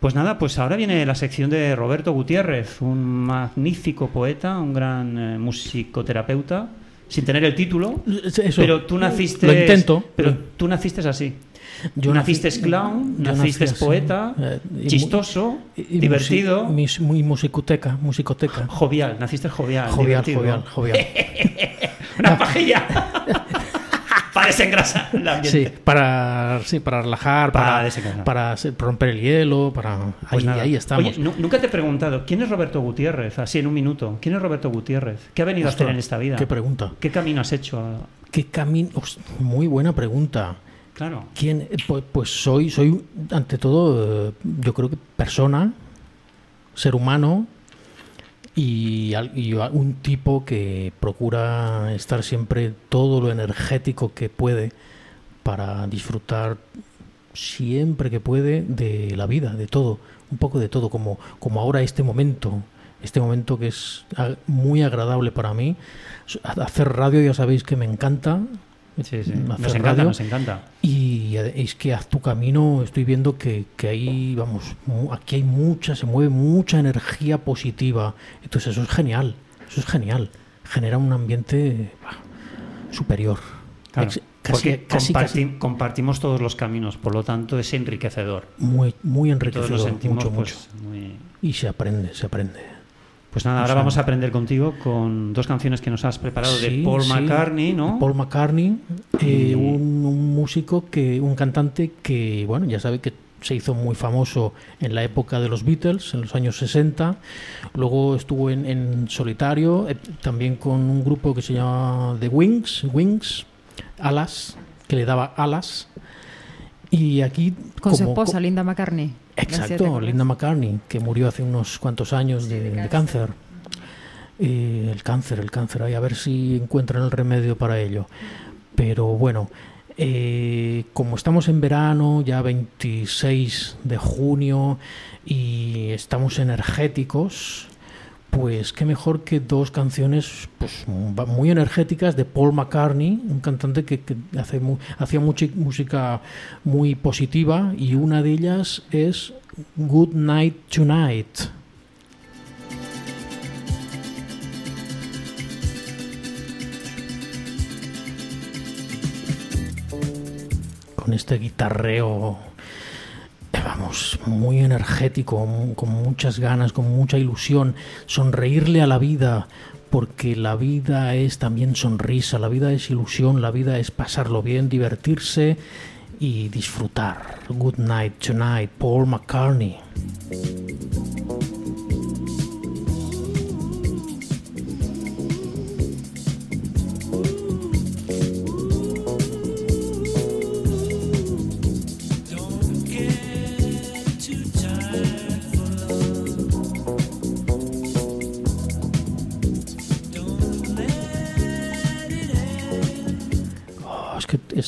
Pues nada, pues ahora viene la sección de Roberto Gutiérrez, un magnífico poeta, un gran eh, musicoterapeuta, sin tener el título, Eso, pero tú naciste... Lo intento. Pero tú naciste así. Yo naciste nací- clown, yo naciste nací poeta, eh, y chistoso, y- y divertido, muy musicoteca, musicoteca. jovial, naciste jovial, Jovial, divertido. jovial, jovial. Una pajilla. Desengrasar el ambiente. Sí, para, sí, para relajar, Para para, romper el hielo, para... Pues ahí, nada. ahí estamos. Oye, nunca te he preguntado, ¿quién es Roberto Gutiérrez? Así en un minuto. ¿Quién es Roberto Gutiérrez? ¿Qué ha venido a hacer en esta vida? Qué pregunta. ¿Qué camino has hecho? ¿Qué camino? Muy buena pregunta. Claro. ¿Quién? Pues, pues soy, soy ante todo, eh, yo creo que persona, ser humano y, y un tipo que procura estar siempre todo lo energético que puede para disfrutar siempre que puede de la vida, de todo, un poco de todo, como, como ahora este momento, este momento que es muy agradable para mí. Hacer radio ya sabéis que me encanta, Sí, sí. hacer Nos encanta, nos encanta. y es que haz tu camino, estoy viendo que, que ahí, vamos, aquí hay mucha, se mueve mucha energía positiva. Entonces eso es genial, eso es genial. Genera un ambiente bah, superior. Claro, Ex- casi, porque casi, comparti- casi compartimos todos los caminos, por lo tanto es enriquecedor. muy, muy Todos enriquecedor, nos sentimos mucho, pues, mucho. muy... Y se aprende, se aprende. Pues nada, O ahora sea- vamos a aprender contigo con dos canciones que nos has preparado de Paul sí. McCartney, ¿no? Paul McCartney, eh, Y- un, un músico que, un cantante que, bueno, ya sabe que se hizo muy famoso en la época de los Beatles, en los años 60. Luego estuvo en, en solitario, eh, también con un grupo que se llama The Wings, Wings, Alas, que le daba alas. Y aquí Con su esposa, Linda McCartney. Gracias, ¿te Exacto? Linda McCartney, que murió hace unos cuantos años de, de cáncer. Eh, el cáncer, el cáncer, ahí a ver si encuentran el remedio para ello. Pero bueno, eh, como estamos en verano, ya 26 de junio, y estamos energéticos, pues qué mejor que dos canciones pues, mu- muy energéticas de Paul McCartney, un cantante que, hace hacía mucha música muy positiva y una de ellas es Good Night Tonight. Con este guitarreo vamos, muy energético, con muchas ganas, con mucha ilusión, sonreírle a la vida, porque la vida es también sonrisa, la vida es ilusión, la vida es pasarlo bien, divertirse y disfrutar. Good night tonight, Paul McCartney.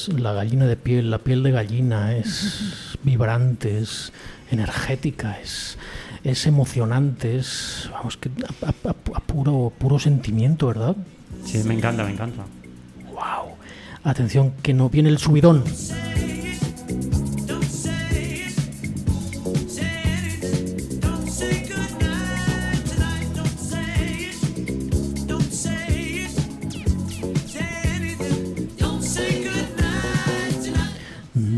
Es la gallina de piel, la piel de gallina es vibrante, es energética, es, es emocionante, es vamos que a, a- a- a puro puro sentimiento, ¿verdad? Sí, me encanta, me encanta. Wow. Atención que no viene el subidón.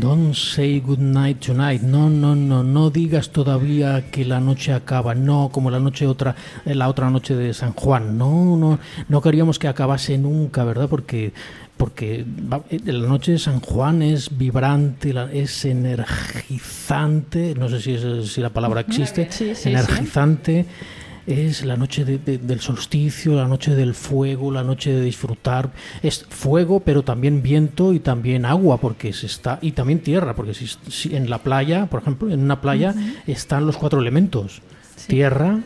Don't say good night tonight. No, no, no, no digas todavía que la noche acaba. No, como la noche otra, eh, la otra noche de San Juan. No, no, no queríamos que acabase nunca, ¿verdad? Porque, porque eh, la noche de San Juan es vibrante, es energizante. No sé si, es- si la palabra existe. Sí, sí, sí. Es la noche de- de- del solsticio, la noche del fuego, la noche de disfrutar. Es fuego, pero también viento y también agua, porque se está y también tierra, porque si, si en la playa, por ejemplo, en una playa están los cuatro elementos: tierra,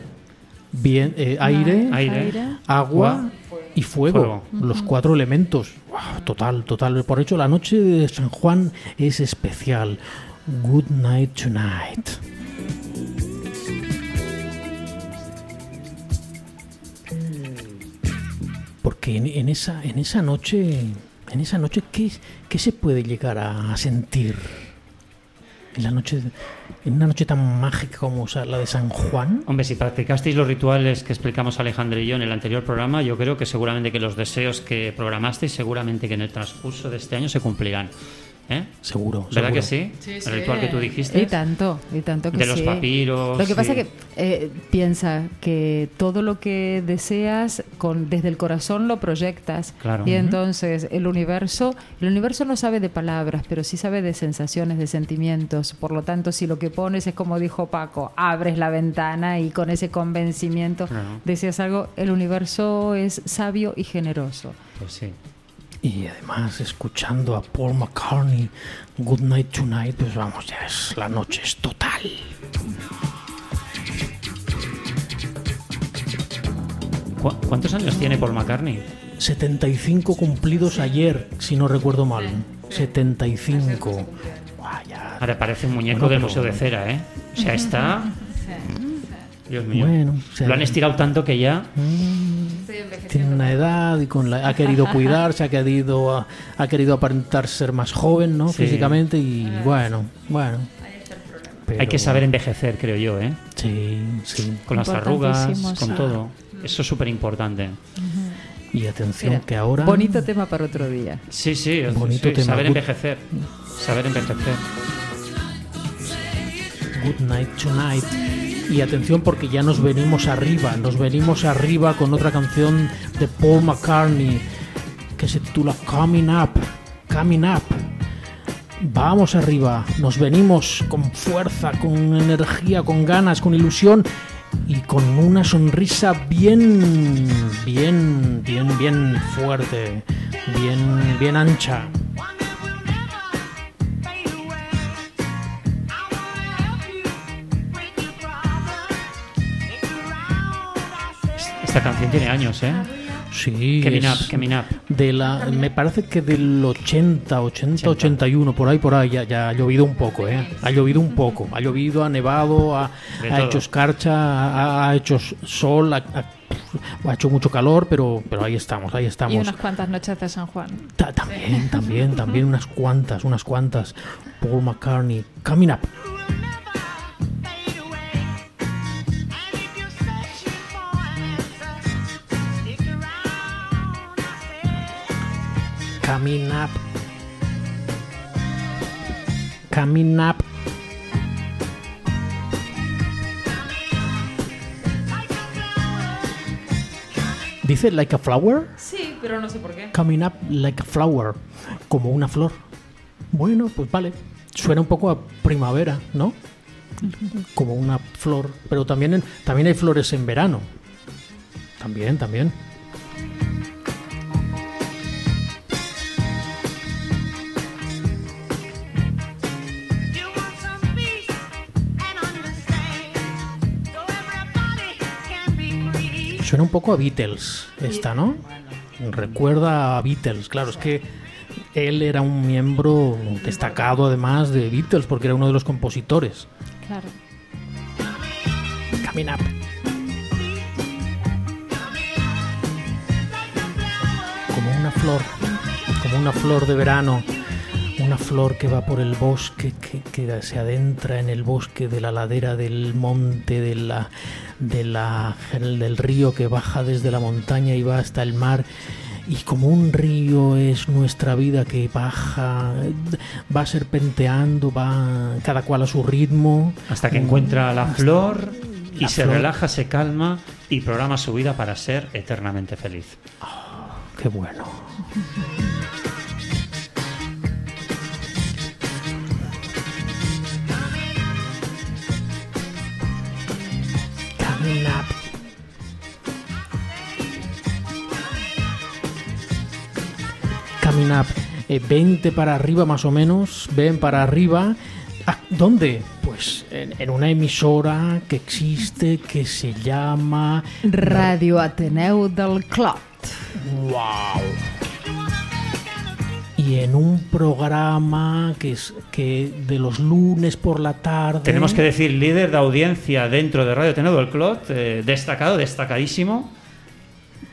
bien, eh, aire, Aire. agua y fuego, Fuego. los cuatro elementos. Wow, total, total. Por hecho, la noche de San Juan es especial. Good night tonight. Porque en, en esa, en esa noche, en esa noche, ¿qué, qué se puede llegar a sentir? En la noche, en una noche tan mágica como la de San Juan. Hombre, si practicasteis los rituales que explicamos Alejandro y yo en el anterior programa, yo creo que seguramente que los deseos que programasteis, seguramente que en el transcurso de este año se cumplirán. ¿Eh? Seguro. ¿Verdad que sí? El ritual que tú dijiste. Y tanto, y tanto que De los papiros. Lo que pasa es que eh, piensa que todo lo que deseas con desde el corazón lo proyectas. Claro. Y entonces el universo, el universo no sabe de palabras, pero sí sabe de sensaciones, de sentimientos. Por lo tanto, si lo que pones es como dijo Paco, abres la ventana y con ese convencimiento deseas algo, el universo es sabio y generoso. Pues sí. Y además, escuchando a Paul McCartney, Good Night Tonight, pues vamos, ya es la noche es total. ¿Cuántos años tiene Paul McCartney? 75 cumplidos ayer, si no recuerdo mal. 75. Ahora parece un muñeco del Museo de Cera, ¿eh? O sea, está... Dios mío. Lo han estirado tanto que ya... Mm tiene una edad y con la, ha querido cuidarse, ha querido, ha, querido aparentar ser más joven, ¿no? Físicamente y bueno, bueno. Hay que saber envejecer, creo yo, ¿eh? Sí, sí. Con las arrugas, con todo. Eso es súper importante. Y atención que ahora... Bonito tema para otro día. Sí, sí, bonito saber envejecer. Saber envejecer. Good night tonight. Y atención porque ya nos venimos arriba, nos venimos arriba con otra canción de Paul McCartney que se titula Coming Up, Coming Up. Vamos arriba, nos venimos con fuerza, con energía, con ganas, con ilusión y con una sonrisa bien, bien, bien, bien fuerte, bien, bien ancha. Esta canción tiene años, ¿eh? Sí. Kevin Up, Kevin Up. De la, me parece que del 80, 80, 81, por ahí, por ahí, ya, ha llovido un poco, ¿eh? Ha llovido un poco. Ha llovido, ha nevado, ha, hecho escarcha, ha, hecho sol, ha, hecho mucho calor, pero, pero ahí estamos, ahí estamos. Y unas cuantas noches de San Juan. también, también, también unas cuantas, unas cuantas. Paul McCartney, Coming Up. Coming Up. Coming Up. ¿Dice like a flower? Sí, pero no sé por qué. Coming up like a flower. Como una flor. Bueno, pues vale. Suena un poco a primavera, ¿no? Como una flor. Pero también, también hay flores en verano. También, también. Suena un poco a Beatles esta, ¿no? Recuerda a Beatles, claro, es que él era un miembro destacado además de Beatles porque era uno de los compositores. Claro. Coming up. Como una flor, como una flor de verano una flor que va por el bosque, que, se adentra en el bosque de la ladera del monte, de la, de la, del río que baja desde la montaña y va hasta el mar. Y como un río es nuestra vida que baja, va serpenteando, va cada cual a su ritmo. Hasta que encuentra la flor y se relaja, se calma y programa su vida para ser eternamente feliz. Oh, ¡Qué bueno! Camina 20 eh, para arriba más o menos, ven para arriba. Ah, ¿Dónde? Pues en, una emisora que existe que se llama Radio Ateneu del Clot. ¡Wow! y en un programa que es que de los lunes por la tarde. Tenemos que decir líder de audiencia dentro de Radio Ateneo del Clot, eh, destacado, destacadísimo.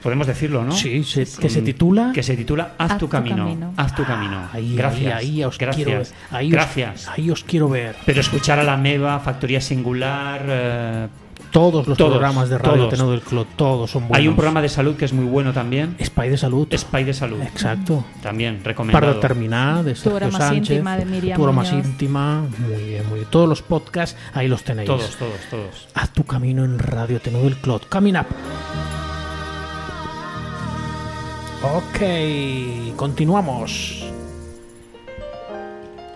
Podemos decirlo, ¿no? Sí, se- que se titula... Que se titula Haz, tu, camino, Haz tu camino. Ahí, gracias. ahí, ahí os gracias. quiero ver. Ahí os- gracias. ahí os quiero ver. Pero escuchar a la Meva, Factoría Singular. eh, Todos los Todos, programas de Radio todos. Tenor del Clot, todos son buenos. Hay un programa de salud que es muy bueno también. Spy de Salud. Spy de salud. Exacto. También recomendado. Para terminar, de Tu hora Sergio más Sánchez. íntima de Miriam Tu hora más íntima. Muy bien, muy bien. Todos los podcasts, ahí los tenéis. Todos, todos, todos. Haz tu camino en Radio Tenor del Clot. Coming up. Ok, continuamos.